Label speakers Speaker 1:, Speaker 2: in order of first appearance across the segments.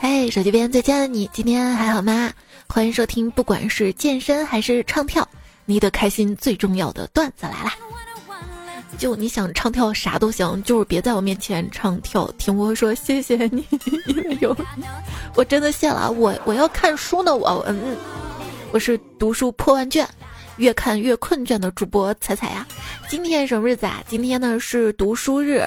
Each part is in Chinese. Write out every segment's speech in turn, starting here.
Speaker 1: 嘿，手机边最亲爱的你，今天还好吗？欢迎收听，不管是健身还是唱跳，你的开心最重要的段子来啦！就你想唱跳啥都行，就是别在我面前唱跳。听我说，谢谢你，因 为有我真的谢了。我我要看书呢，我嗯，我是读书破万卷，越看越困倦的主播彩彩呀。今天什么日子啊？今天呢是读书日。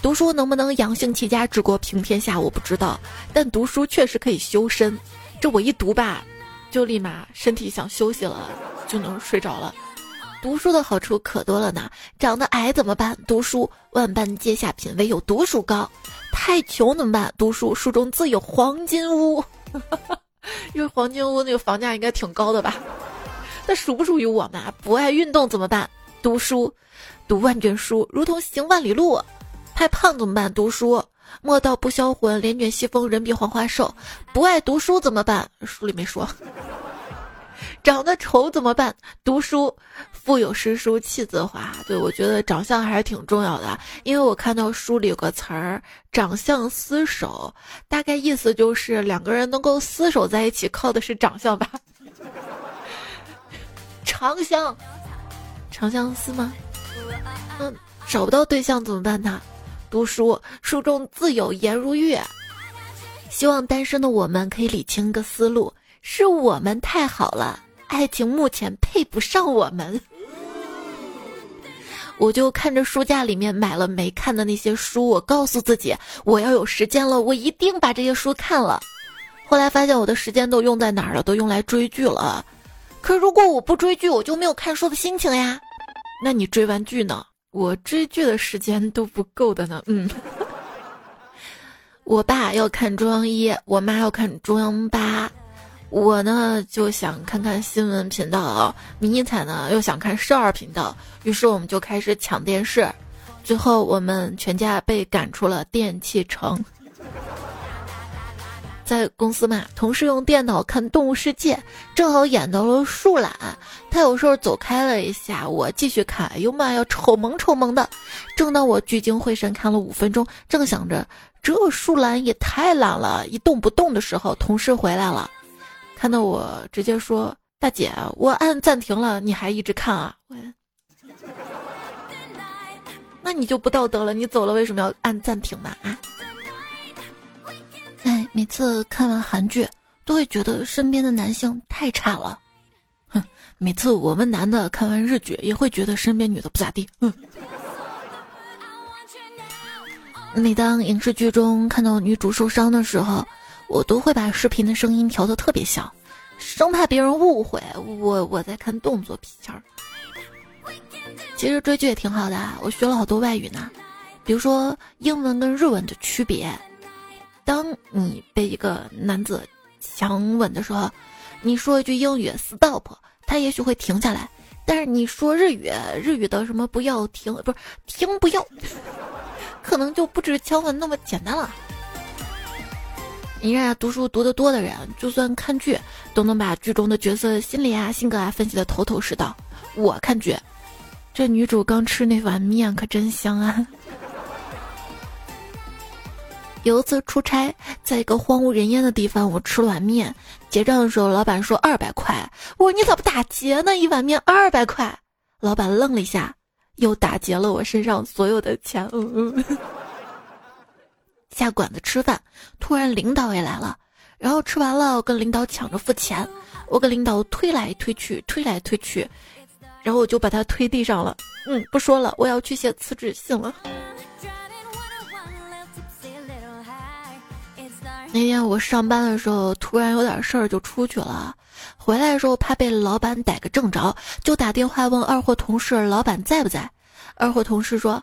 Speaker 1: 读书能不能养性齐家治国平天下，我不知道。但读书确实可以修身。这我一读吧，就立马身体想休息了，就能睡着了。读书的好处可多了呢，长得矮怎么办？读书万般皆下品，唯有读书高。太穷怎么办？读书书中自有黄金屋，因为黄金屋那个房价应该挺高的吧？那属不属于我们啊？不爱运动怎么办？读书，读万卷书如同行万里路。太胖怎么办？读书，莫道不销魂，帘卷西风，人比黄花瘦。不爱读书怎么办？书里没说。长得丑怎么办？读书，腹有诗书气自华。对我觉得长相还是挺重要的，因为我看到书里有个词儿“长相厮守”，大概意思就是两个人能够厮守在一起，靠的是长相吧。长相，长相思吗？嗯，找不到对象怎么办呢？读书，书中自有颜如玉。希望单身的我们可以理清个思路，是我们太好了。爱情目前配不上我们，我就看着书架里面买了没看的那些书，我告诉自己，我要有时间了，我一定把这些书看了。后来发现我的时间都用在哪儿了？都用来追剧了。可如果我不追剧，我就没有看书的心情呀。那你追完剧呢？我追剧的时间都不够的呢。嗯，我爸要看中央一，我妈要看中央八。我呢就想看看新闻频道，迷彩呢又想看少儿频道，于是我们就开始抢电视，最后我们全家被赶出了电器城。在公司嘛，同事用电脑看《动物世界》，正好演到了树懒，他有时候走开了一下，我继续看，哎呦妈呀，丑萌丑萌的。正当我聚精会神看了五分钟，正想着这树懒也太懒了，一动不动的时候，同事回来了。看到我直接说：“大姐，我按暂停了，你还一直看啊？那你就不道德了。你走了为什么要按暂停呢？啊？每次看完韩剧都会觉得身边的男性太差了。哼，每次我们男的看完日剧也会觉得身边女的不咋地。哼。每当影视剧中看到女主受伤的时候。”我都会把视频的声音调得特别小，生怕别人误会我我在看动作片儿。其实追剧也挺好的，我学了好多外语呢，比如说英文跟日文的区别。当你被一个男子强吻的时候，你说一句英语 “stop”，他也许会停下来；但是你说日语，日语的什么“不要停”不是“停不要”，可能就不止强吻那么简单了。你看，读书读得多的人，就算看剧，都能把剧中的角色心理啊、性格啊分析的头头是道。我看剧，这女主刚吃那碗面可真香啊！有一次出差，在一个荒无人烟的地方，我吃了碗面，结账的时候，老板说二百块。我说你咋不打劫呢？一碗面二百块。老板愣了一下，又打劫了我身上所有的钱。嗯嗯。下馆子吃饭，突然领导也来了，然后吃完了，我跟领导抢着付钱，我跟领导推来推去，推来推去，然后我就把他推地上了。嗯，不说了，我要去写辞职信了。那天我上班的时候，突然有点事儿就出去了，回来的时候怕被老板逮个正着，就打电话问二货同事老板在不在。二货同事说：“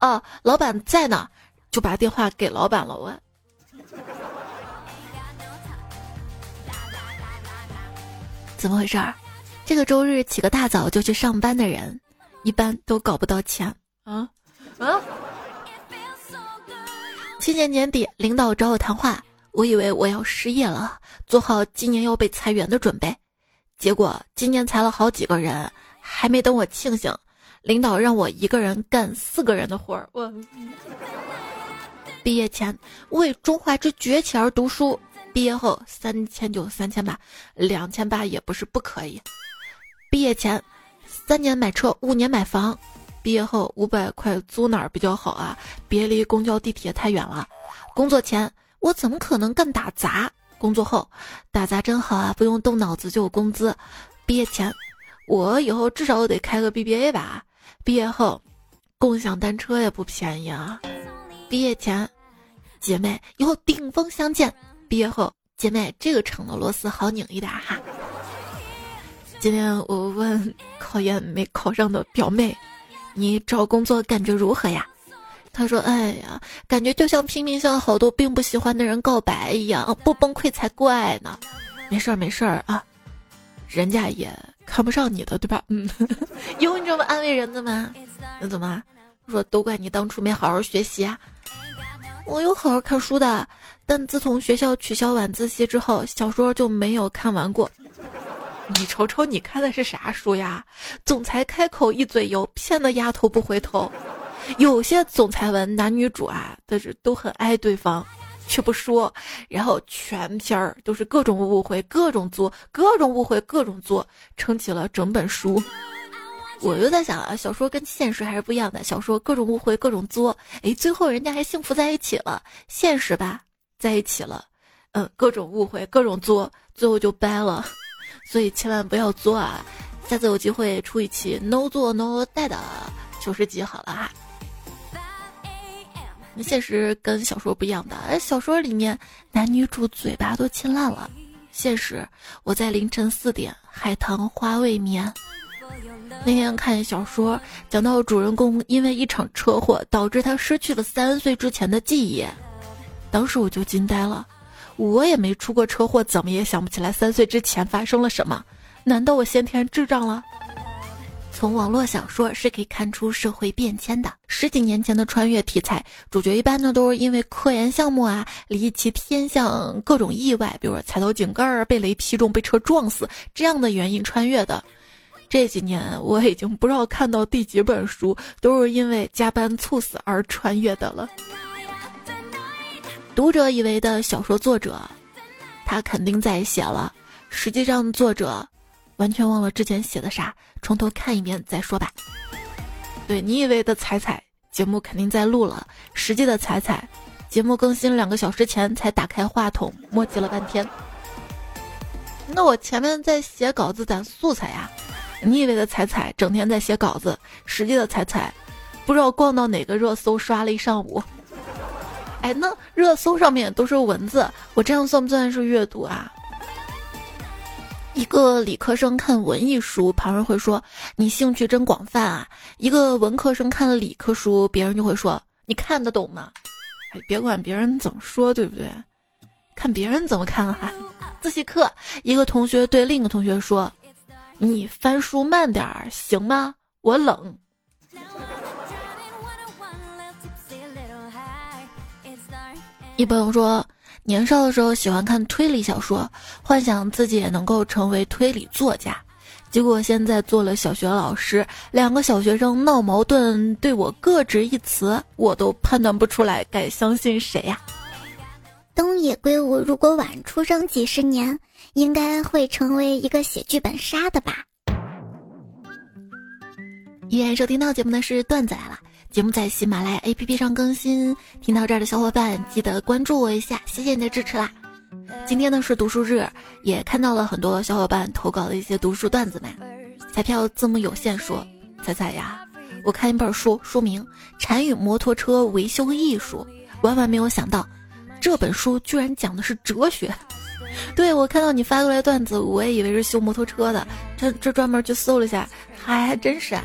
Speaker 1: 哦，老板在呢。”就把电话给老板了，我怎么回事儿？这个周日起个大早就去上班的人，一般都搞不到钱啊啊！去年年底，领导找我谈话，我以为我要失业了，做好今年要被裁员的准备，结果今年裁了好几个人，还没等我庆幸，领导让我一个人干四个人的活儿，我。毕业前为中华之崛起而读书，毕业后三千就三千吧，两千八也不是不可以。毕业前三年买车，五年买房。毕业后五百块租哪儿比较好啊？别离公交地铁太远了。工作前我怎么可能干打杂？工作后打杂真好啊，不用动脑子就有工资。毕业前我以后至少得开个 BBA 吧。毕业后共享单车也不便宜啊。毕业前姐妹以后顶峰相见。毕业后姐妹这个厂的螺丝好拧一点哈。今天我问考研没考上的表妹。你找工作感觉如何呀？他说：“哎呀，感觉就像拼命向好多并不喜欢的人告白一样，不崩溃才怪呢。”没事儿，没事儿啊，人家也看不上你的，对吧？嗯，有你这么安慰人的吗？那怎么说？都怪你当初没好好学习啊！我有好好看书的，但自从学校取消晚自习之后，小说就没有看完过。你瞅瞅，你看的是啥书呀？总裁开口一嘴油，骗得丫头不回头。有些总裁文男女主啊，但是都很爱对方，却不说，然后全篇儿都是各种误会、各种作、各种误会、各种作，撑起了整本书。我就在想啊，小说跟现实还是不一样的。小说各种误会、各种作，哎，最后人家还幸福在一起了。现实吧，在一起了，嗯，各种误会、各种作，最后就掰了。所以千万不要作啊！下次有机会出一期 no 做 no 带的九十集好了哈。现实跟小说不一样的，而小说里面男女主嘴巴都亲烂了。现实，我在凌晨四点海棠花未眠。那天看小说，讲到主人公因为一场车祸导致他失去了三岁之前的记忆，当时我就惊呆了。我也没出过车祸，怎么也想不起来三岁之前发生了什么？难道我先天智障了？从网络小说是可以看出社会变迁的。十几年前的穿越题材，主角一般呢都是因为科研项目啊，离奇天象、各种意外，比如说踩到井盖儿、被雷劈中、被车撞死这样的原因穿越的。这几年我已经不知道看到第几本书都是因为加班猝死而穿越的了。读者以为的小说作者，他肯定在写了。实际上，作者完全忘了之前写的啥，从头看一遍再说吧。对你以为的彩彩节目肯定在录了，实际的彩彩节目更新两个小时前才打开话筒，磨叽了半天。那我前面在写稿子攒素材呀。你以为的彩彩整天在写稿子，实际的彩彩不知道逛到哪个热搜刷了一上午。哎，那热搜上面都是文字，我这样算不算是阅读啊？一个理科生看文艺书，旁人会说你兴趣真广泛啊；一个文科生看了理科书，别人就会说你看得懂吗？哎，别管别人怎么说，对不对？看别人怎么看哈。自习课，一个同学对另一个同学说：“你翻书慢点儿行吗？我冷。”一朋友说，年少的时候喜欢看推理小说，幻想自己也能够成为推理作家。结果现在做了小学老师，两个小学生闹矛盾，对我各执一词，我都判断不出来该相信谁呀。
Speaker 2: 东野圭吾如果晚出生几十年，应该会成为一个写剧本杀的吧。
Speaker 1: 依然收听到节目的是段子来了。节目在喜马拉雅 APP 上更新，听到这儿的小伙伴记得关注我一下，谢谢你的支持啦！今天呢是读书日，也看到了很多小伙伴投稿的一些读书段子嘛。彩票字幕有限说：“彩彩呀，我看一本书，书名《禅语摩托车维修艺术》，万万没有想到，这本书居然讲的是哲学。对我看到你发过来段子，我也以为是修摩托车的，这这专门去搜了一下，还还真是啊。”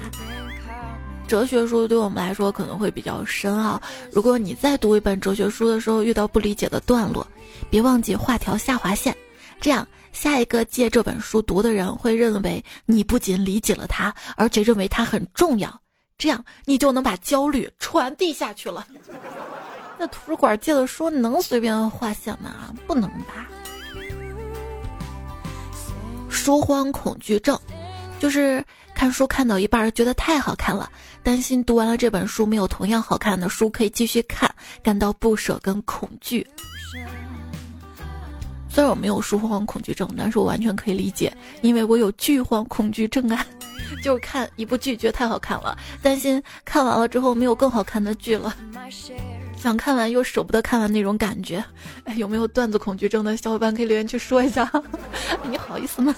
Speaker 1: 哲学书对我们来说可能会比较深奥。如果你在读一本哲学书的时候遇到不理解的段落，别忘记画条下划线，这样下一个借这本书读的人会认为你不仅理解了它，而且认为它很重要。这样你就能把焦虑传递下去了。那图书馆借的书能随便划线吗？不能吧。书荒恐惧症，就是看书看到一半觉得太好看了。担心读完了这本书没有同样好看的书可以继续看，感到不舍跟恐惧。虽然我没有书荒恐惧症，但是我完全可以理解，因为我有剧荒恐惧症啊。就是看一部剧觉得太好看了，担心看完了之后没有更好看的剧了，想看完又舍不得看完那种感觉。哎，有没有段子恐惧症的小伙伴可以留言去说一下？你好意思吗？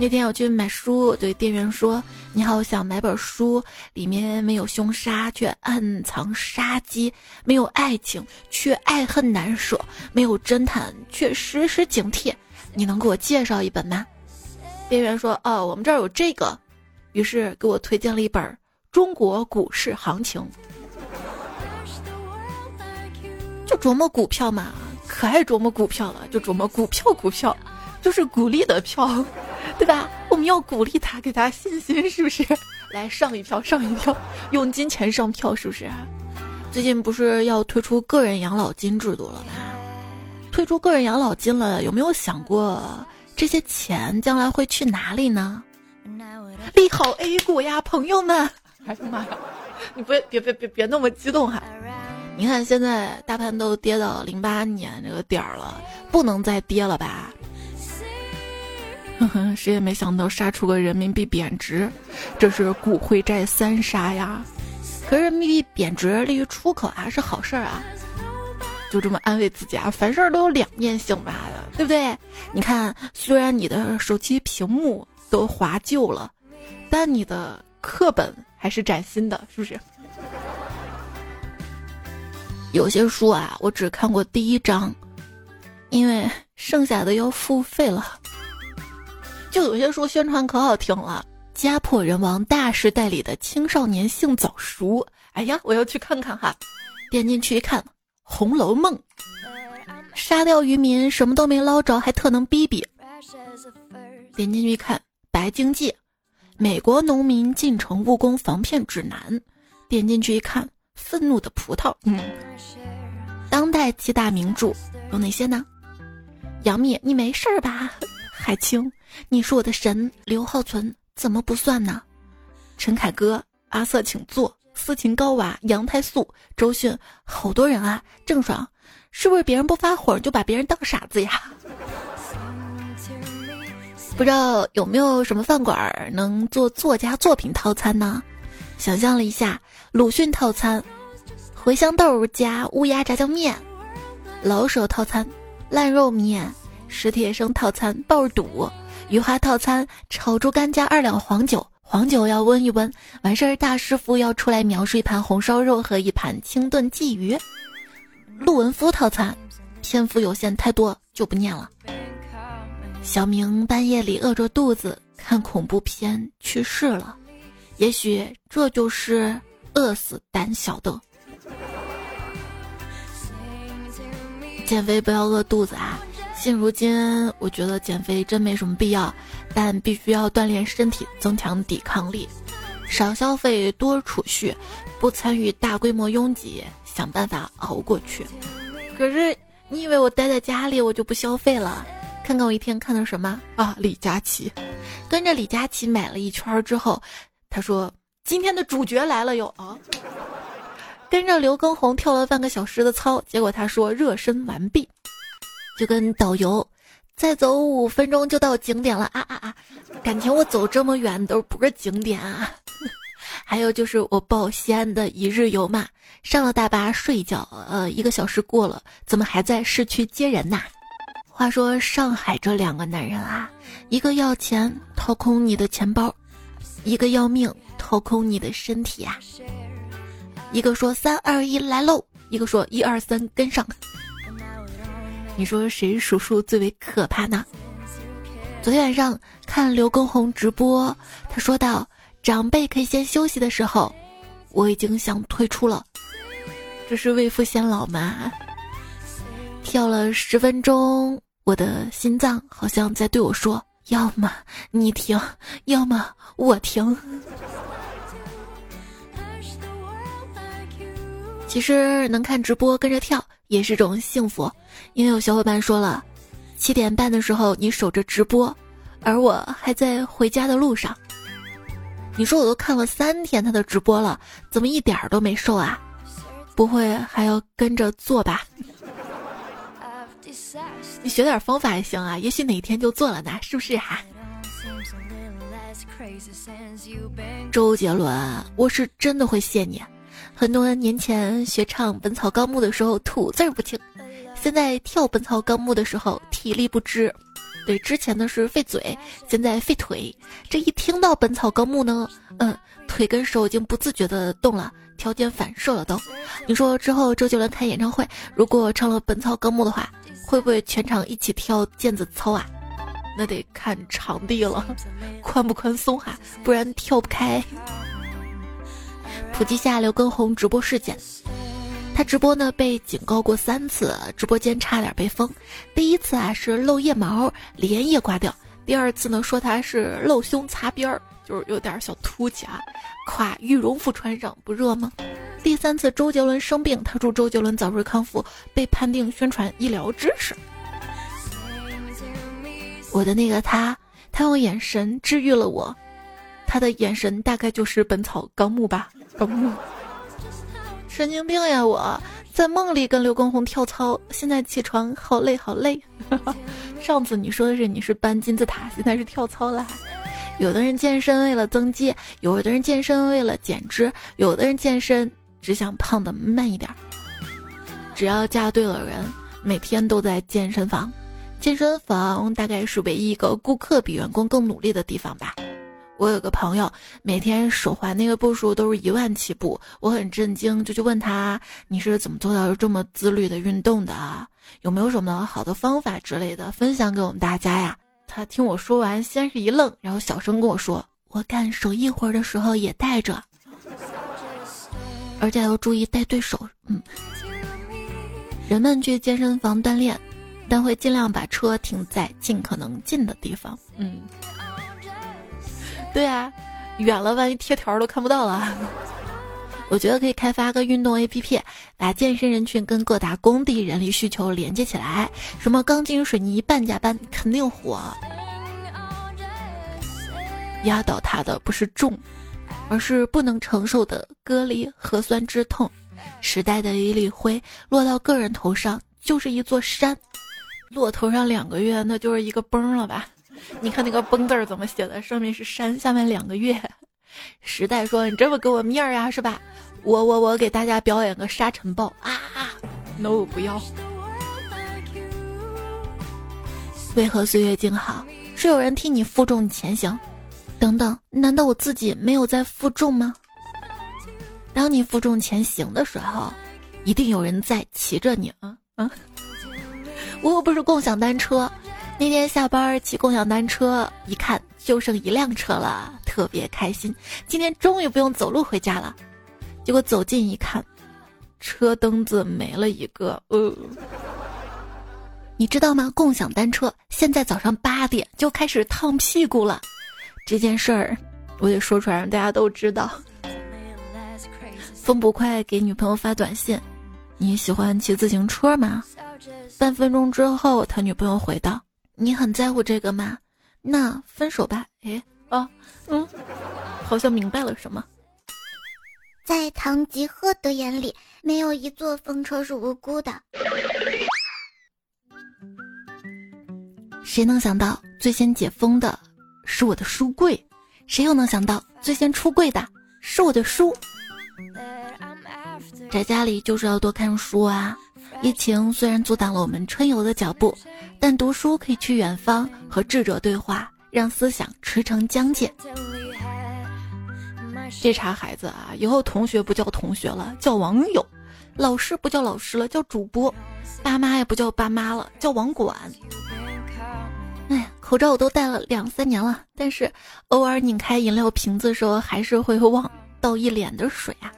Speaker 1: 那天我去买书，对店员说：“你好，想买本书，里面没有凶杀，却暗藏杀机；没有爱情，却爱恨难舍；没有侦探，却时时警惕。你能给我介绍一本吗？”店员说：“哦，我们这儿有这个。”于是给我推荐了一本《中国股市行情》，就琢磨股票嘛，可爱琢磨股票了，就琢磨股票，股票就是鼓励的票，对吧？我们要鼓励他，给他信心，是不是？来上一票，上一票，用金钱上票，是不是？最近不是要推出个人养老金制度了吗？推出个人养老金了，有没有想过？这些钱将来会去哪里呢？利好 A 股呀，朋友们！哎呀妈呀，你别别别别别那么激动哈！你看现在大盘都跌到零八年这个点儿了，不能再跌了吧？谁也没想到杀出个人民币贬值，这是股汇债三杀呀！可是人民币贬值利于出口啊，是好事儿啊！就这么安慰自己啊，凡事都有两面性吧，对不对？你看，虽然你的手机屏幕都划旧了，但你的课本还是崭新的，是不是？有些书啊，我只看过第一章，因为剩下的要付费了。就有些书宣传可好听了，《家破人亡大时代》里的青少年性早熟，哎呀，我要去看看哈！点进去一看。《红楼梦》，杀掉渔民什么都没捞着，还特能逼逼。点进去一看，《白鲸记》，美国农民进城务工防骗指南。点进去一看，《愤怒的葡萄》。嗯，当代七大名著有哪些呢？杨幂，你没事吧？海清，你是我的神。刘浩存，怎么不算呢？陈凯歌，阿瑟，请坐。斯琴高娃、杨太素、周迅，好多人啊！郑爽，是不是别人不发火就把别人当傻子呀？不知道有没有什么饭馆能做作家作品套餐呢？想象了一下，鲁迅套餐：茴香豆加乌鸦炸酱面；老手套餐：烂肉面；史铁生套餐：爆肚；余华套餐：炒猪肝加二两黄酒。黄酒要温一温，完事儿大师傅要出来描述一盘红烧肉和一盘清炖鲫鱼。陆文夫套餐，篇幅有限，太多就不念了。小明半夜里饿着肚子看恐怖片去世了，也许这就是饿死胆小的。减肥不要饿肚子啊！现如今，我觉得减肥真没什么必要，但必须要锻炼身体，增强抵抗力，少消费，多储蓄，不参与大规模拥挤，想办法熬过去。可是，你以为我待在家里我就不消费了？看看我一天看的什么啊？李佳琦，跟着李佳琦买了一圈之后，他说今天的主角来了哟啊！跟着刘畊宏跳了半个小时的操，结果他说热身完毕。就跟导游，再走五分钟就到景点了啊啊啊！感情我走这么远都不是景点啊。还有就是我报西安的一日游嘛，上了大巴睡一觉，呃，一个小时过了，怎么还在市区接人呐？话说上海这两个男人啊，一个要钱掏空你的钱包，一个要命掏空你的身体啊。一个说三二一来喽，一个说一二三跟上。你说谁数数最为可怕呢？昨天晚上看刘畊宏直播，他说到长辈可以先休息的时候，我已经想退出了。这是未富先老吗？跳了十分钟，我的心脏好像在对我说：要么你停，要么我停。其实能看直播跟着跳也是种幸福。因为有小伙伴说了，七点半的时候你守着直播，而我还在回家的路上。你说我都看了三天他的直播了，怎么一点儿都没瘦啊？不会还要跟着做吧？你学点方法也行啊，也许哪天就做了呢，是不是哈？周杰伦，我是真的会谢你。很多年前学唱《本草纲目》的时候吐字不清，现在跳《本草纲目》的时候体力不支。对，之前的是费嘴，现在费腿。这一听到《本草纲目》呢，嗯，腿跟手已经不自觉的动了，条件反射了都。你说之后周杰伦开演唱会，如果唱了《本草纲目》的话，会不会全场一起跳毽子操啊？那得看场地了，宽不宽松哈，不然跳不开。普及下刘畊宏直播事件。他直播呢，被警告过三次，直播间差点被封。第一次啊是露腋毛，连夜刮掉；第二次呢说他是露胸擦边儿，就是有点小凸起啊。夸羽绒服穿上不热吗？第三次周杰伦生病，他祝周杰伦早日康复，被判定宣传医疗知识。我的那个他，他用眼神治愈了我，他的眼神大概就是《本草纲目》吧，纲目。神经病呀！我在梦里跟刘畊宏跳操，现在起床好累好累。上次你说的是你是搬金字塔，现在是跳操啦。有的人健身为了增肌，有的人健身为了减脂，有的人健身只想胖的慢一点。只要嫁对了人，每天都在健身房。健身房大概是唯一一个顾客比员工更努力的地方吧。我有个朋友，每天手环那个步数都是一万起步，我很震惊，就去问他：“你是怎么做到这么自律的运动的啊？有没有什么好的方法之类的分享给我们大家呀？”他听我说完，先是一愣，然后小声跟我说：“我干手艺活的时候也带着，而且要注意带对手。”嗯，人们去健身房锻炼，但会尽量把车停在尽可能近的地方。嗯。对啊，远了万一贴条都看不到了。我觉得可以开发个运动 APP，把健身人群跟各大工地人力需求连接起来。什么钢筋水泥半价班肯定火。压倒他的不是重，而是不能承受的割离核酸之痛。时代的一粒灰落到个人头上就是一座山，落头上两个月那就是一个崩了吧。你看那个“崩”字怎么写的？上面是山，下面两个月。时代说：“你这么给我面儿呀，是吧？”我我我给大家表演个沙尘暴啊！No，不要。为何岁月静好？是有人替你负重前行？等等，难道我自己没有在负重吗？当你负重前行的时候，一定有人在骑着你啊啊！我又不是共享单车。那天下班骑共享单车，一看就剩一辆车了，特别开心。今天终于不用走路回家了。结果走近一看，车灯子没了一个。呃，你知道吗？共享单车现在早上八点就开始烫屁股了。这件事儿我得说出来，让大家都知道。风不快给女朋友发短信：“你喜欢骑自行车吗？”半分钟之后，他女朋友回道。你很在乎这个吗？那分手吧。哎，啊，嗯，好像明白了什么。
Speaker 2: 在唐吉诃德眼里，没有一座风车是无辜的。
Speaker 1: 谁能想到最先解封的是我的书柜？谁又能想到最先出柜的是我的书？在家里就是要多看书啊。疫情虽然阻挡了我们春游的脚步，但读书可以去远方和智者对话，让思想驰骋疆界。这茬孩子啊，以后同学不叫同学了，叫网友；老师不叫老师了，叫主播；爸妈也不叫爸妈了，叫网管。哎呀，口罩我都戴了两三年了，但是偶尔拧开饮料瓶子的时候，还是会忘倒一脸的水啊。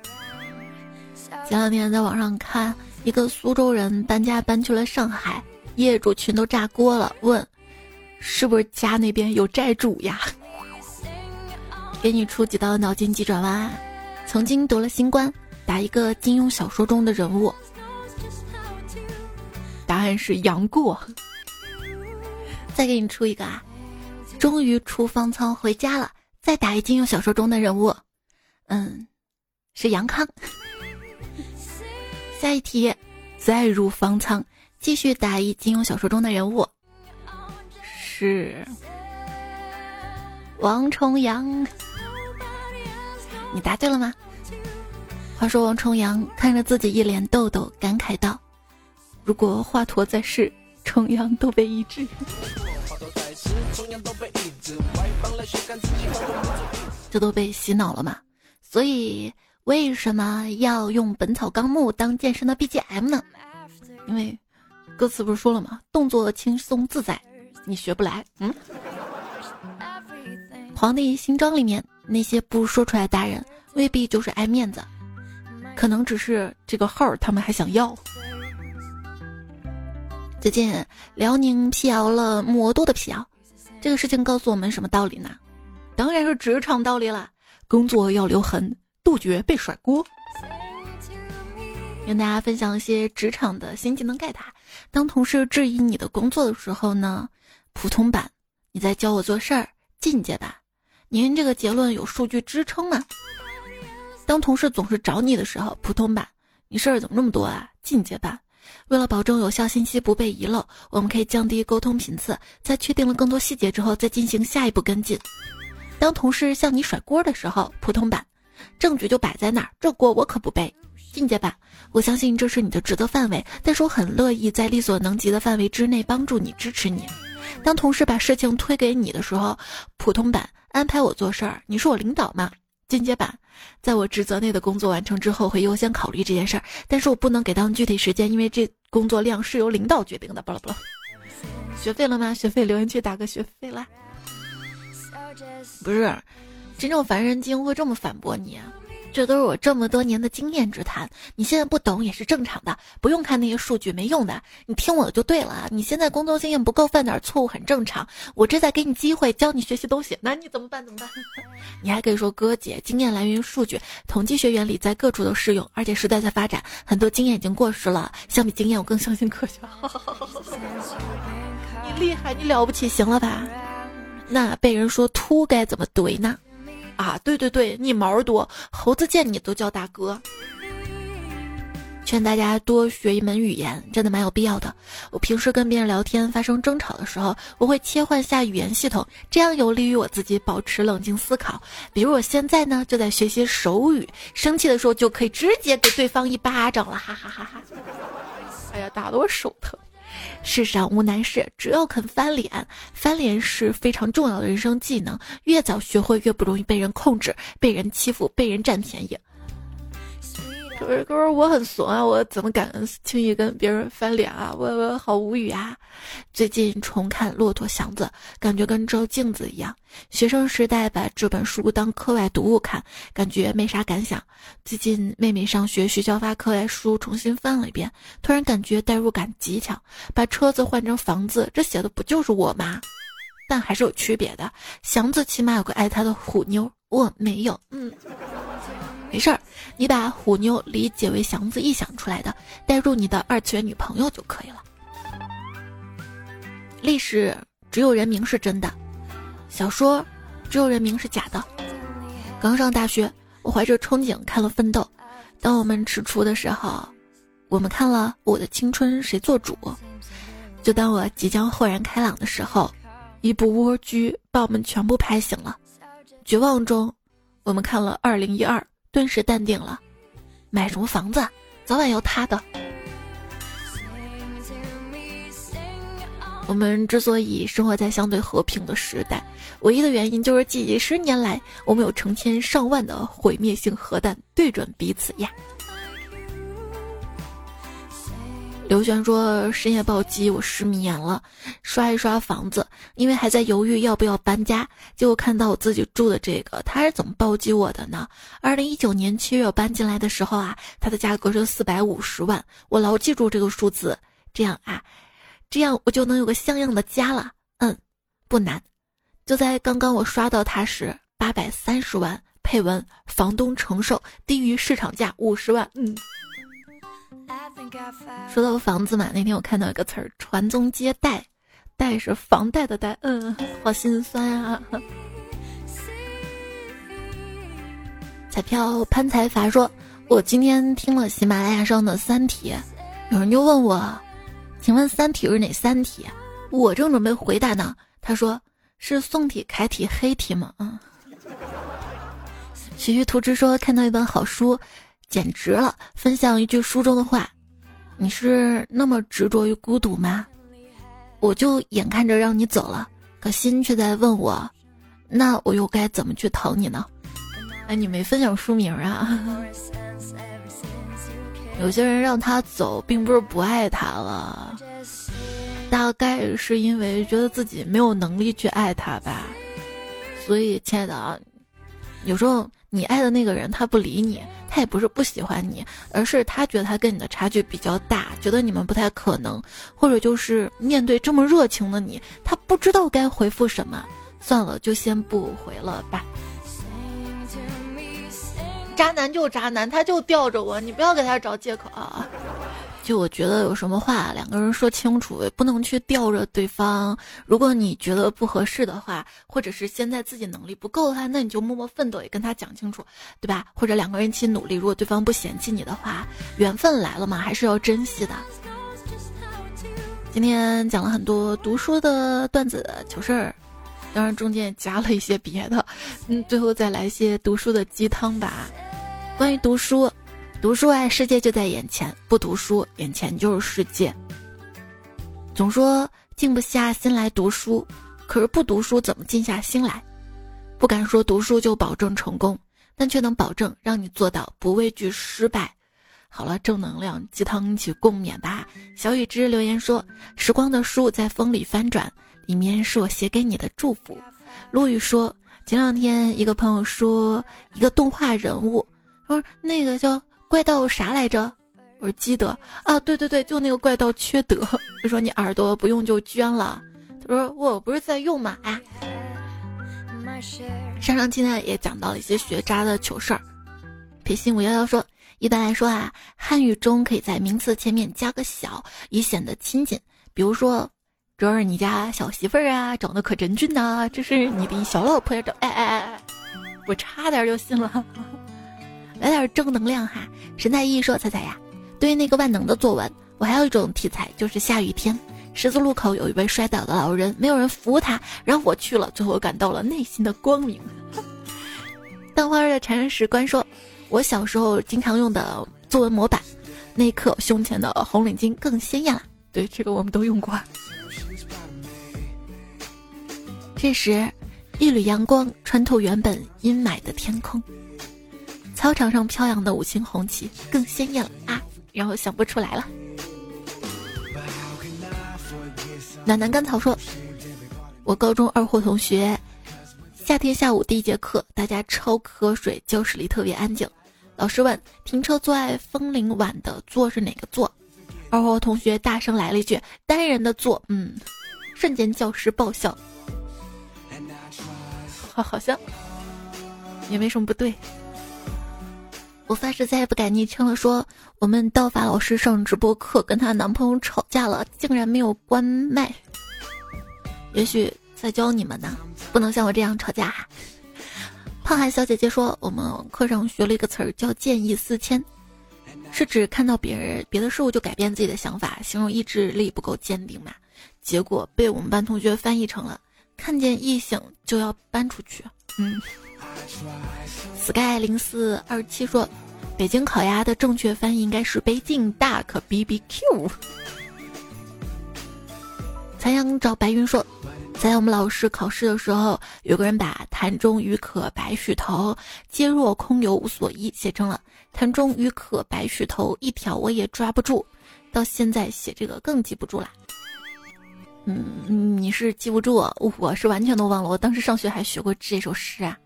Speaker 1: 前两天在网上看。一个苏州人搬家搬去了上海，业主群都炸锅了，问是不是家那边有债主呀？给你出几道脑筋急转弯：曾经得了新冠，打一个金庸小说中的人物。答案是杨过。再给你出一个啊，终于出方舱回家了，再打一金庸小说中的人物，嗯，是杨康。下一题，再入方舱，继续打一金庸小说中的人物，是王重阳。你答对了吗？话说王重阳看着自己一脸痘痘，感慨道：“如果华佗在世，重阳都被医治。”这都被洗脑了嘛？所以为什么要用《本草纲目》当健身的 BGM 呢？因为歌词不是说了吗？动作轻松自在，你学不来。嗯。皇帝新装里面那些不说出来大人，未必就是爱面子，可能只是这个号他们还想要。最近辽宁辟谣了魔都的辟谣，这个事情告诉我们什么道理呢？当然是职场道理了，工作要留痕，杜绝被甩锅。跟大家分享一些职场的新技能盖塔。当同事质疑你的工作的时候呢，普通版你在教我做事儿；进阶版，您这个结论有数据支撑吗？当同事总是找你的时候，普通版你事儿怎么那么多啊？进阶版。为了保证有效信息不被遗漏，我们可以降低沟通频次，在确定了更多细节之后再进行下一步跟进。当同事向你甩锅的时候，普通版，证据就摆在那儿，这锅我可不背。进阶版，我相信这是你的职责范围，但是我很乐意在力所能及的范围之内帮助你、支持你。当同事把事情推给你的时候，普通版安排我做事儿，你是我领导嘛？进阶版，在我职责内的工作完成之后，会优先考虑这件事儿，但是我不能给到具体时间，因为这工作量是由领导决定的。巴拉巴拉，学费了吗？学费留言区打个学费啦。不是，真正烦人精会这么反驳你。这都是我这么多年的经验之谈，你现在不懂也是正常的，不用看那些数据，没用的，你听我的就对了。你现在工作经验不够，犯点错误很正常，我这在给你机会教你学习东西，那你怎么办？怎么办？你还可以说哥姐，经验来源于数据，统计学原理在各处都适用，而且时代在发展，很多经验已经过时了。相比经验，我更相信科学。你厉害，你了不起，行了吧？那被人说秃该怎么怼呢？啊，对对对，你毛多，猴子见你都叫大哥。劝大家多学一门语言，真的蛮有必要的。我平时跟别人聊天发生争吵的时候，我会切换下语言系统，这样有利于我自己保持冷静思考。比如我现在呢，就在学习手语，生气的时候就可以直接给对方一巴掌了，哈哈哈哈！哎呀，打得我手疼。世上无难事，只要肯翻脸。翻脸是非常重要的人生技能，越早学会，越不容易被人控制、被人欺负、被人占便宜。可是，可是我很怂啊！我怎么敢轻易跟别人翻脸啊？我我好无语啊！最近重看《骆驼祥子》，感觉跟照镜子一样。学生时代把这本书当课外读物看，感觉没啥感想。最近妹妹上学，学校发课外书，重新翻了一遍，突然感觉代入感极强。把车子换成房子，这写的不就是我吗？但还是有区别的。祥子起码有个爱他的虎妞，我没有。嗯。没事儿，你把虎妞理解为祥子臆想出来的，带入你的二次元女朋友就可以了。历史只有人名是真的，小说只有人名是假的。刚上大学，我怀着憧憬看了《奋斗》，当我们吃醋的时候，我们看了《我的青春谁做主》。就当我即将豁然开朗的时候，一部蜗居把我们全部拍醒了。绝望中，我们看了《二零一二》。顿时淡定了，买什么房子，早晚要塌的。我们之所以生活在相对和平的时代，唯一的原因就是几十年来，我们有成千上万的毁灭性核弹对准彼此呀。刘璇说：“深夜暴击，我失眠了，刷一刷房子，因为还在犹豫要不要搬家。结果看到我自己住的这个，他是怎么暴击我的呢？二零一九年七月搬进来的时候啊，它的价格是四百五十万，我牢记住这个数字，这样啊，这样我就能有个像样的家了。嗯，不难。就在刚刚我刷到它时，八百三十万，配文房东承受低于市场价五十万。嗯。”说到房子嘛，那天我看到一个词儿“传宗接代”，代是房贷的贷，嗯，好心酸啊。彩票潘财阀说：“我今天听了喜马拉雅上的《三体》，有人就问我，请问《三体》是哪三体？我正准备回答呢。他说是宋体、楷体、黑体吗？嗯。徐徐图之说看到一本好书，简直了。分享一句书中的话：你是那么执着于孤独吗？我就眼看着让你走了，可心却在问我，那我又该怎么去疼你呢？哎，你没分享书名啊？有些人让他走，并不是不爱他了，大概是因为觉得自己没有能力去爱他吧。所以，亲爱的啊，有时候你爱的那个人他不理你，他也不是不喜欢你，而是他觉得他跟你的差距比较大，觉得你们不太可能，或者就是面对这么热情的你，他不知道该回复什么，算了，就先不回了吧。渣男就渣男，他就吊着我，你不要给他找借口啊！就我觉得有什么话两个人说清楚，不能去吊着对方。如果你觉得不合适的话，或者是现在自己能力不够的话，那你就默默奋斗，也跟他讲清楚，对吧？或者两个人一起努力，如果对方不嫌弃你的话，缘分来了嘛，还是要珍惜的。今天讲了很多读书的段子糗事儿，当然中间也加了一些别的，嗯，最后再来一些读书的鸡汤吧。关于读书，读书爱，世界就在眼前；不读书，眼前就是世界。总说静不下心来读书，可是不读书怎么静下心来？不敢说读书就保证成功，但却能保证让你做到不畏惧失败。好了，正能量鸡汤一起共勉吧。小雨之留言说：“时光的书在风里翻转，里面是我写给你的祝福。”陆羽说：“前两天一个朋友说一个动画人物。”说那个叫怪盗啥来着？我说基德啊，对对对，就那个怪盗缺德。就说你耳朵不用就捐了。他说我不是在用嘛？哎，上上期呢也讲到了一些学渣的糗事儿。裴心五幺幺说，一般来说啊，汉语中可以在名词前面加个小，以显得亲近。比如说，主要是你家小媳妇儿啊，长得可真俊呐。这是你的小老婆呀，长哎哎哎哎，我差点就信了。来点正能量哈！神采奕奕说：“彩彩呀，对于那个万能的作文，我还有一种题材，就是下雨天，十字路口有一位摔倒的老人，没有人扶他，然后我去了，最后我感到了内心的光明。”当花儿的禅石观说：“我小时候经常用的作文模板，那一刻胸前的红领巾更鲜艳了。”对，这个我们都用过。这时，一缕阳光穿透原本阴霾的天空。操场上飘扬的五星红旗更鲜艳了啊！然后想不出来了。暖男甘草说：“我高中二货同学，夏天下午第一节课，大家超瞌睡，教室里特别安静。老师问：停车坐爱枫林晚的坐是哪个坐？二货同学大声来了一句：单人的坐。嗯，瞬间教室爆笑。好，好像也没什么不对。”我发誓再也不改昵称了。说我们道法老师上直播课跟她男朋友吵架了，竟然没有关麦。也许在教你们呢，不能像我这样吵架。胖海小姐姐说，我们课上学了一个词儿叫“见异思迁”，是指看到别人别的事物就改变自己的想法，形容意志力不够坚定嘛。结果被我们班同学翻译成了“看见异性就要搬出去”。嗯。Sky 零四二七说，北京烤鸭的正确翻译应该是北京大可 B B Q。残阳找白云说，在我们老师考试的时候，有个人把“潭中鱼可白须头，皆若空游无所依”写成了“潭中鱼可白须头”，一条我也抓不住。到现在写这个更记不住了。嗯，你是记不住，我是完全都忘了。我当时上学还学过这首诗啊。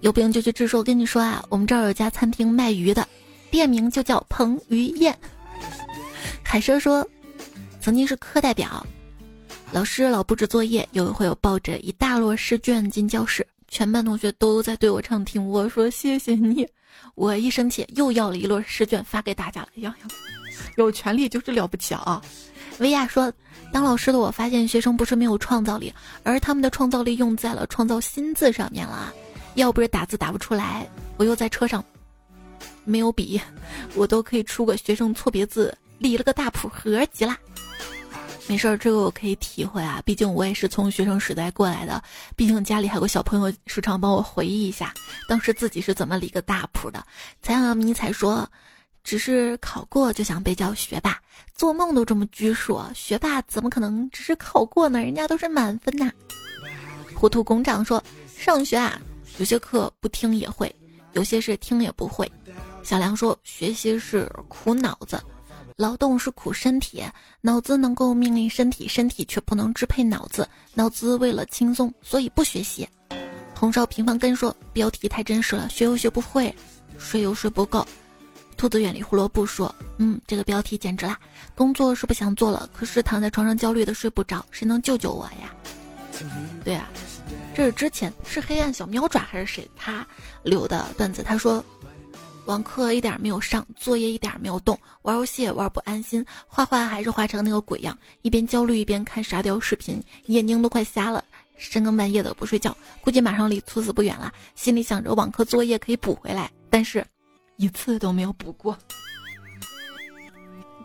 Speaker 1: 有病就去治。说，我跟你说啊，我们这儿有家餐厅卖鱼的，店名就叫彭于晏。海蛇说，曾经是课代表，老师老布置作业，有一回我抱着一大摞试卷进教室，全班同学都在对我唱听。我说谢谢你，我一生气又要了一摞试卷发给大家了。呀呀，有权利就是了不起啊！薇娅说，当老师的我发现学生不是没有创造力，而他们的创造力用在了创造新字上面了。要不是打字打不出来，我又在车上没有笔，我都可以出个学生错别字立了个大谱，合集啦。没事儿，这个我可以体会啊，毕竟我也是从学生时代过来的，毕竟家里还有个小朋友时常帮我回忆一下当时自己是怎么立个大谱的。才阳迷彩说，只是考过就想被叫学霸，做梦都这么拘束，学霸怎么可能只是考过呢？人家都是满分呐。糊涂工长说，上学啊，有些课不听也会，有些是听也不会。小梁说，学习是苦脑子。劳动是苦身体，脑子能够命令身体，身体却不能支配脑子，脑子为了轻松，所以不学习。红烧平方根说标题太真实了，学又学不会，睡又睡不够。兔子远离胡萝卜说，嗯，这个标题简直啦！工作是不想做了，可是躺在床上焦虑的睡不着，谁能救救我呀？对啊，这是之前是黑暗小喵爪还是谁他留的段子？他说。网课一点没有上，作业一点没有动，玩游戏也玩不安心，画画还是画成那个鬼样，一边焦虑一边看沙雕视频，眼睛都快瞎了，深更半夜的不睡觉，估计马上离猝死不远了。心里想着网课作业可以补回来，但是一次都没有补过。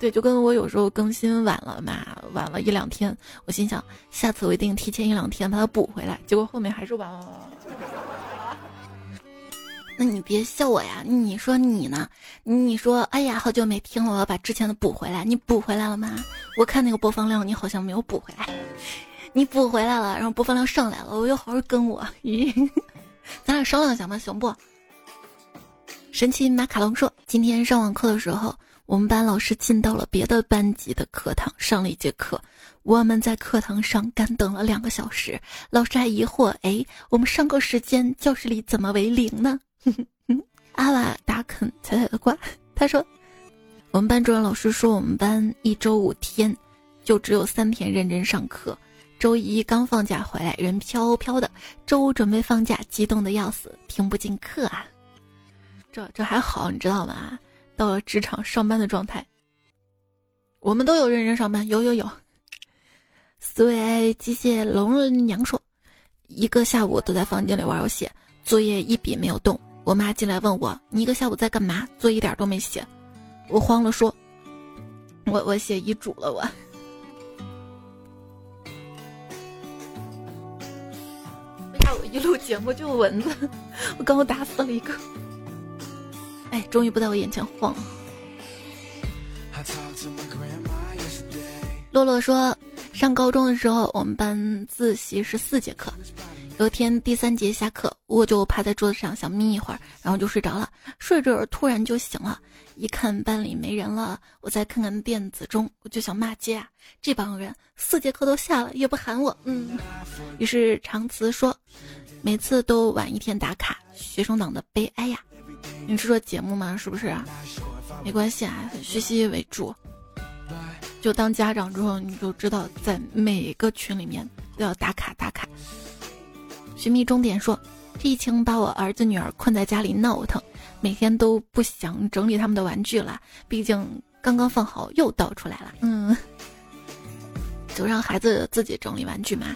Speaker 1: 对，就跟我有时候更新晚了嘛，晚了一两天，我心想下次我一定提前一两天把它补回来，结果后面还是晚了。那你别笑我呀！你说你呢？你说，哎呀，好久没听了，我要把之前的补回来。你补回来了吗？我看那个播放量，你好像没有补回来。你补回来了，然后播放量上来了，我又好好跟我。咦，咱俩商量一下嘛，行不？神奇马卡龙说，今天上网课的时候，我们班老师进到了别的班级的课堂上了一节课，我们在课堂上干等了两个小时，老师还疑惑：哎，我们上课时间教室里怎么为零呢？阿瓦达肯彩彩的挂，他说：“我们班主任老师说，我们班一周五天，就只有三天认真上课。周一刚放假回来，人飘飘的；周五准备放假，激动的要死，听不进课啊。这这还好，你知道吗？到了职场上班的状态，我们都有认真上班，有有有。思维机械龙娘说，一个下午都在房间里玩游戏，作业一笔没有动。”我妈进来问我：“你一个下午在干嘛？作业一点都没写。”我慌了，说：“我我写遗嘱了。”我为啥我一录节目就有蚊子？我刚刚打死了一个。哎，终于不在我眼前晃了。洛洛说，上高中的时候，我们班自习是四节课。有一天第三节下课，我就趴在桌子上想眯一会儿，然后就睡着了。睡着突然就醒了，一看班里没人了，我再看看电子钟，我就想骂街啊！这帮人四节课都下了也不喊我，嗯。于是长辞说，每次都晚一天打卡，学生党的悲哀呀！你是说节目吗？是不是？没关系啊，学习为主。就当家长之后，你就知道在每个群里面都要打卡打卡。寻觅终点说，疫情把我儿子女儿困在家里闹腾，每天都不想整理他们的玩具了。毕竟刚刚放好又倒出来了。嗯，就让孩子自己整理玩具嘛，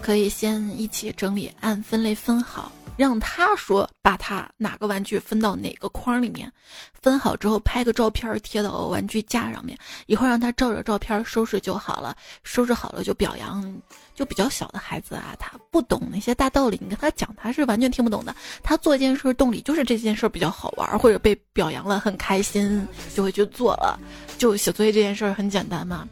Speaker 1: 可以先一起整理，按分类分好。让他说把他哪个玩具分到哪个框里面，分好之后拍个照片贴到玩具架上面，一会让他照着照片收拾就好了。收拾好了就表扬。就比较小的孩子啊，他不懂那些大道理，你跟他讲他是完全听不懂的。他做一件事动力就是这件事比较好玩，或者被表扬了很开心，就会去做了。就写作业这件事很简单嘛，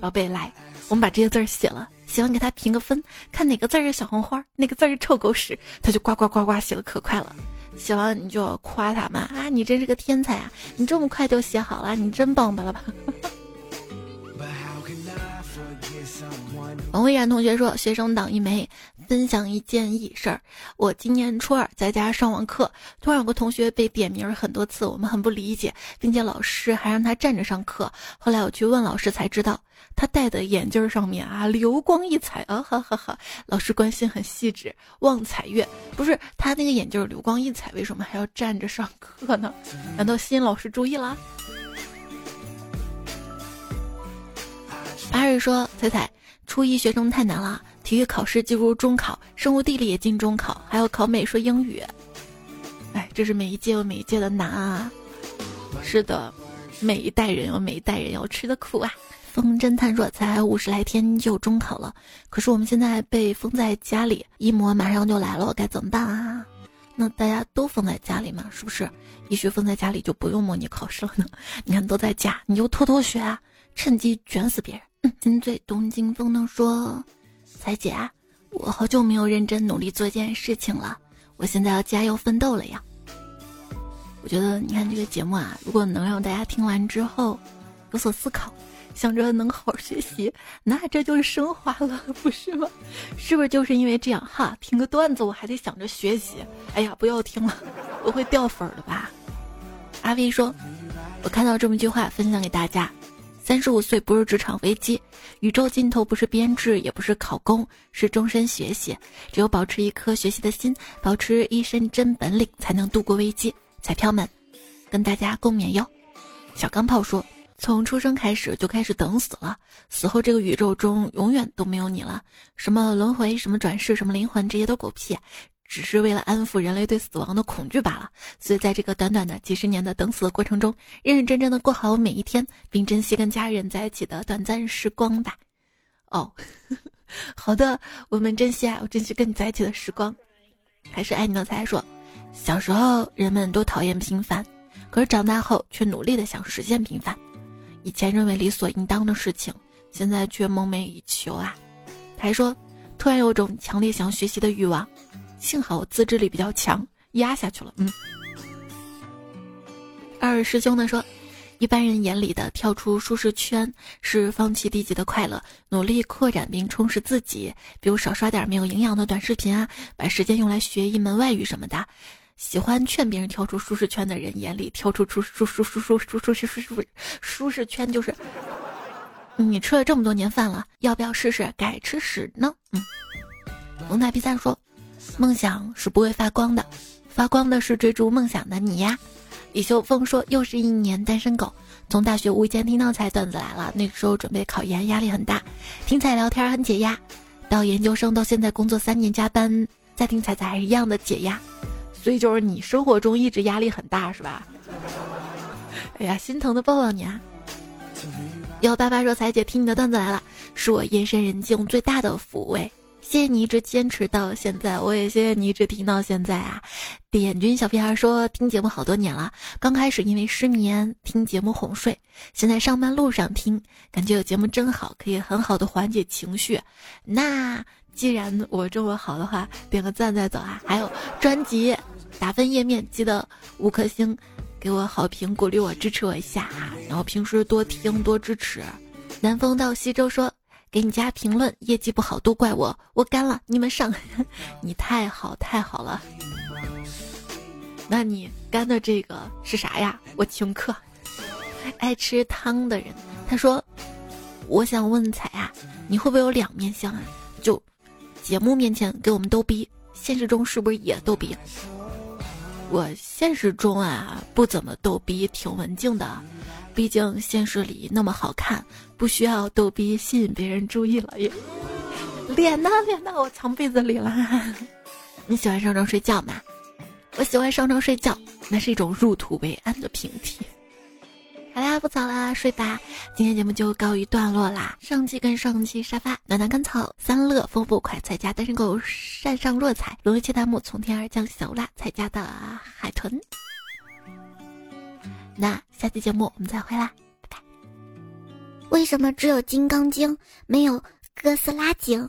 Speaker 1: 宝贝来，我们把这些字写了。写完给他评个分，看哪个字是小红花，哪个字是臭狗屎，他就呱呱呱呱写的可快了。写完你就要夸他嘛，啊，你真是个天才啊，你这么快就写好了，你真棒，巴拉巴。王蔚然同学说：“学生党一枚，分享一件异事儿。我今年初二在家上网课，突然有个同学被点名很多次，我们很不理解，并且老师还让他站着上课。后来我去问老师才知道，他戴的眼镜上面啊流光溢彩啊，哈哈哈！老师关心很细致，望彩月不是他那个眼镜流光溢彩，为什么还要站着上课呢？难道吸引老师注意啦？”阿瑞说：“彩彩。”初一学生太难了，体育考试进入中考，生物地理也进中考，还要考美术英语。哎，这是每一届有每一届的难啊！是的，每一代人有每一代人要吃的苦啊。风侦探说才五十来天就中考了，可是我们现在被封在家里，一模马上就来了，该怎么办啊？那大家都封在家里嘛，是不是？也许封在家里就不用模拟考试了呢？你看都在家，你就偷偷学啊，趁机卷死别人。金嘴东京风能说，彩姐，我好久没有认真努力做一件事情了，我现在要加油奋斗了呀。我觉得你看这个节目啊，如果能让大家听完之后有所思考。想着能好好学习，那这就是升华了，不是吗？是不是就是因为这样哈？听个段子我还得想着学习，哎呀，不要听了，我会掉粉儿的吧？阿威说：“我看到这么一句话，分享给大家：三十五岁不是职场危机，宇宙尽头不是编制，也不是考公，是终身学习。只有保持一颗学习的心，保持一身真本领，才能度过危机。彩票们，跟大家共勉哟。”小钢炮说。从出生开始就开始等死了，死后这个宇宙中永远都没有你了。什么轮回，什么转世，什么灵魂，这些都狗屁，只是为了安抚人类对死亡的恐惧罢了。所以在这个短短的几十年的等死的过程中，认认真真的过好每一天，并珍惜跟家人在一起的短暂时光吧。哦，好的，我们珍惜啊，我珍惜跟你在一起的时光。还是爱你的才说，小时候人们都讨厌平凡，可是长大后却努力的想实现平凡。以前认为理所应当的事情，现在却梦寐以求啊！还说，突然有种强烈想学习的欲望，幸好我自制力比较强，压下去了。嗯。二师兄呢说，一般人眼里的跳出舒适圈是放弃低级的快乐，努力扩展并充实自己，比如少刷点没有营养的短视频啊，把时间用来学一门外语什么的。喜欢劝别人跳出舒适圈的人眼里，跳出出舒舒舒舒舒舒舒舒舒舒适圈就是，你吃了这么多年饭了，要不要试试改吃屎呢？嗯，蒙太 B 三说，梦想是不会发光的，发光的是追逐梦想的你呀。李秀峰说，又是一年单身狗，从大学无意间听到才段子来了，那个时候准备考研，压力很大，听彩聊天很解压，到研究生到现在工作三年加班，再听彩彩还是一样的解压。所以就是你生活中一直压力很大是吧？哎呀，心疼的抱抱你啊！幺八八说彩姐听你的段子来了，是我夜深人静最大的抚慰。谢谢你一直坚持到现在，我也谢谢你一直听到现在啊！点军小屁孩说听节目好多年了，刚开始因为失眠听节目哄睡，现在上班路上听，感觉有节目真好，可以很好的缓解情绪。那。既然我这么好的话，点个赞再走啊！还有专辑打分页面，记得五颗星，给我好评，鼓励我，支持我一下啊！然后平时多听多支持。南风到西周说，给你加评论，业绩不好都怪我，我干了，你们上，你太好太好了。那你干的这个是啥呀？我请客。爱吃汤的人，他说，我想问彩啊，你会不会有两面相啊？就。节目面前给我们逗逼，现实中是不是也逗逼？我现实中啊不怎么逗逼，挺文静的。毕竟现实里那么好看，不需要逗逼吸引别人注意了。也脸呢？脸呢？我藏被子里了。你喜欢上床睡觉吗？我喜欢上床睡觉，那是一种入土为安的平替。好啦，不早啦，睡吧。今天节目就告一段落啦。上期跟上期沙发，暖暖甘草，三乐丰富快菜家单身狗善上若彩，龙一切弹幕从天而降小辣菜家的海豚。那下期节目我们再会啦。
Speaker 2: 为什么只有金刚经，没有哥斯拉经？